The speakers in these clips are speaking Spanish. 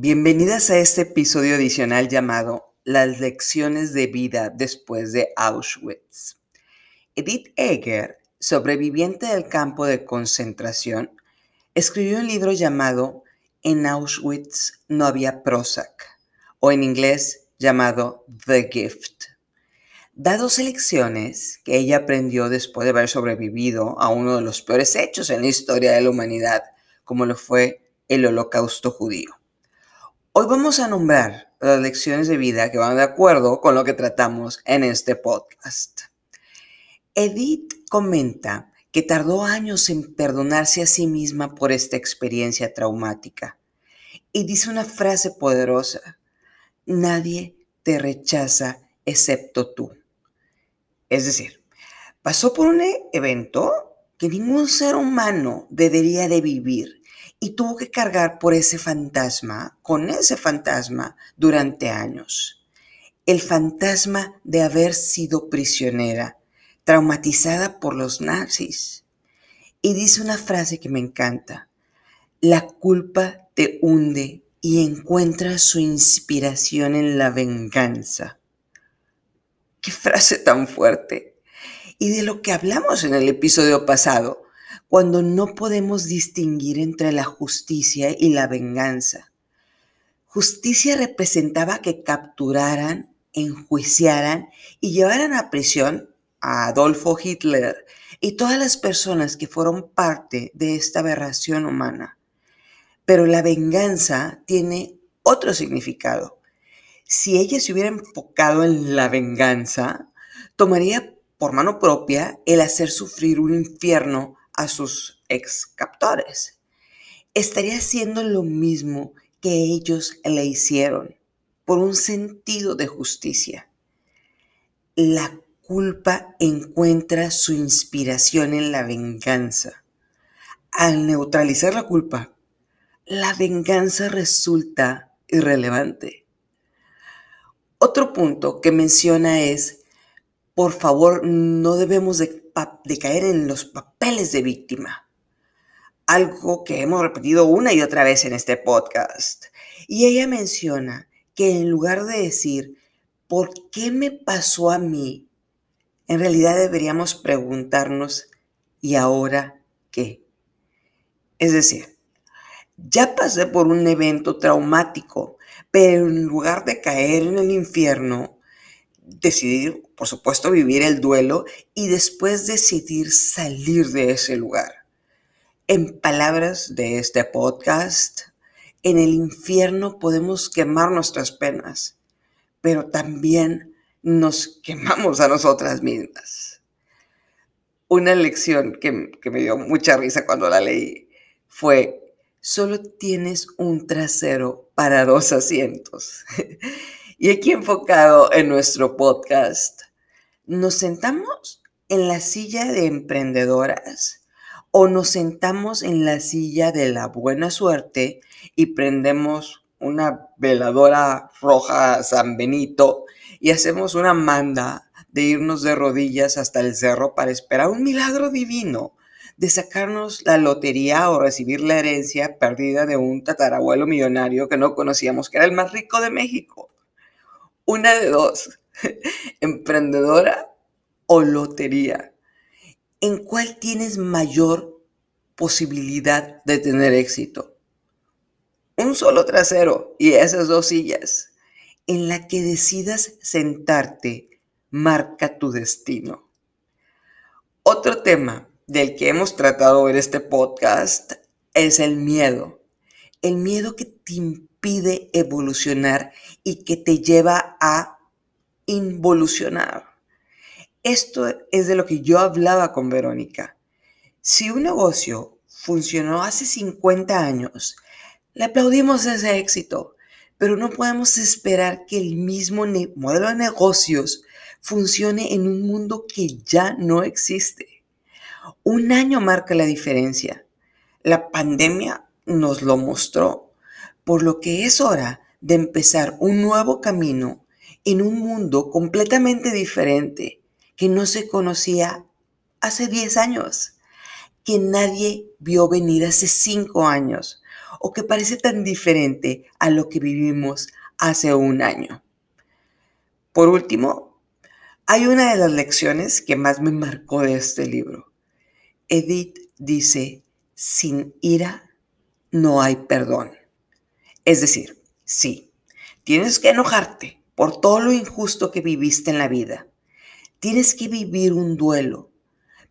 Bienvenidas a este episodio adicional llamado Las lecciones de vida después de Auschwitz. Edith Eger, sobreviviente del campo de concentración, escribió un libro llamado En Auschwitz no había Prozac, o en inglés llamado The Gift. Da dos lecciones que ella aprendió después de haber sobrevivido a uno de los peores hechos en la historia de la humanidad, como lo fue el holocausto judío. Hoy vamos a nombrar las lecciones de vida que van de acuerdo con lo que tratamos en este podcast. Edith comenta que tardó años en perdonarse a sí misma por esta experiencia traumática y dice una frase poderosa, nadie te rechaza excepto tú. Es decir, pasó por un evento que ningún ser humano debería de vivir y tuvo que cargar por ese fantasma, con ese fantasma, durante años. El fantasma de haber sido prisionera, traumatizada por los nazis. Y dice una frase que me encanta. La culpa te hunde y encuentra su inspiración en la venganza. Qué frase tan fuerte. Y de lo que hablamos en el episodio pasado, cuando no podemos distinguir entre la justicia y la venganza. Justicia representaba que capturaran, enjuiciaran y llevaran a prisión a Adolfo Hitler y todas las personas que fueron parte de esta aberración humana. Pero la venganza tiene otro significado. Si ella se hubiera enfocado en la venganza, tomaría por mano propia el hacer sufrir un infierno a sus ex captores. Estaría haciendo lo mismo que ellos le hicieron por un sentido de justicia. La culpa encuentra su inspiración en la venganza. Al neutralizar la culpa, la venganza resulta irrelevante. Otro punto que menciona es, por favor, no debemos de de caer en los papeles de víctima. Algo que hemos repetido una y otra vez en este podcast. Y ella menciona que en lugar de decir, ¿por qué me pasó a mí? En realidad deberíamos preguntarnos, ¿y ahora qué? Es decir, ya pasé por un evento traumático, pero en lugar de caer en el infierno, decidir, por supuesto, vivir el duelo y después decidir salir de ese lugar. En palabras de este podcast, en el infierno podemos quemar nuestras penas, pero también nos quemamos a nosotras mismas. Una lección que, que me dio mucha risa cuando la leí fue, solo tienes un trasero para dos asientos. Y aquí enfocado en nuestro podcast, ¿nos sentamos en la silla de emprendedoras o nos sentamos en la silla de la buena suerte y prendemos una veladora roja San Benito y hacemos una manda de irnos de rodillas hasta el cerro para esperar un milagro divino de sacarnos la lotería o recibir la herencia perdida de un tatarabuelo millonario que no conocíamos, que era el más rico de México una de dos, emprendedora o lotería. ¿En cuál tienes mayor posibilidad de tener éxito? Un solo trasero y esas dos sillas. En la que decidas sentarte, marca tu destino. Otro tema del que hemos tratado en este podcast es el miedo. El miedo que te pide evolucionar y que te lleva a involucionar. Esto es de lo que yo hablaba con Verónica. Si un negocio funcionó hace 50 años, le aplaudimos ese éxito, pero no podemos esperar que el mismo modelo de negocios funcione en un mundo que ya no existe. Un año marca la diferencia. La pandemia nos lo mostró por lo que es hora de empezar un nuevo camino en un mundo completamente diferente que no se conocía hace 10 años, que nadie vio venir hace 5 años o que parece tan diferente a lo que vivimos hace un año. Por último, hay una de las lecciones que más me marcó de este libro. Edith dice, sin ira no hay perdón. Es decir, sí, tienes que enojarte por todo lo injusto que viviste en la vida. Tienes que vivir un duelo,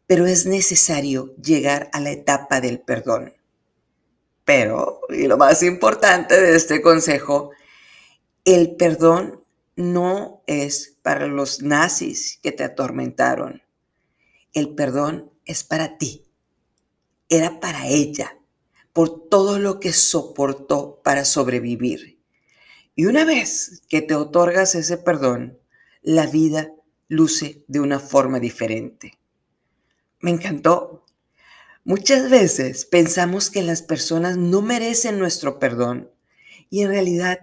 pero es necesario llegar a la etapa del perdón. Pero, y lo más importante de este consejo, el perdón no es para los nazis que te atormentaron. El perdón es para ti. Era para ella, por todo lo que soportó para sobrevivir. Y una vez que te otorgas ese perdón, la vida luce de una forma diferente. Me encantó. Muchas veces pensamos que las personas no merecen nuestro perdón y en realidad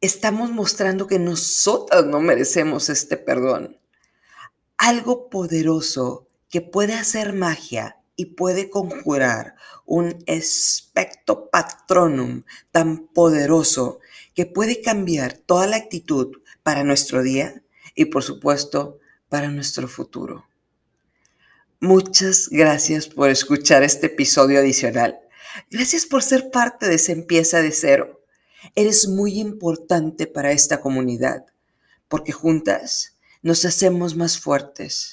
estamos mostrando que nosotras no merecemos este perdón. Algo poderoso que puede hacer magia y puede conjurar un aspecto patronum tan poderoso que puede cambiar toda la actitud para nuestro día y por supuesto para nuestro futuro. Muchas gracias por escuchar este episodio adicional. Gracias por ser parte de esa empieza de cero. Eres muy importante para esta comunidad porque juntas nos hacemos más fuertes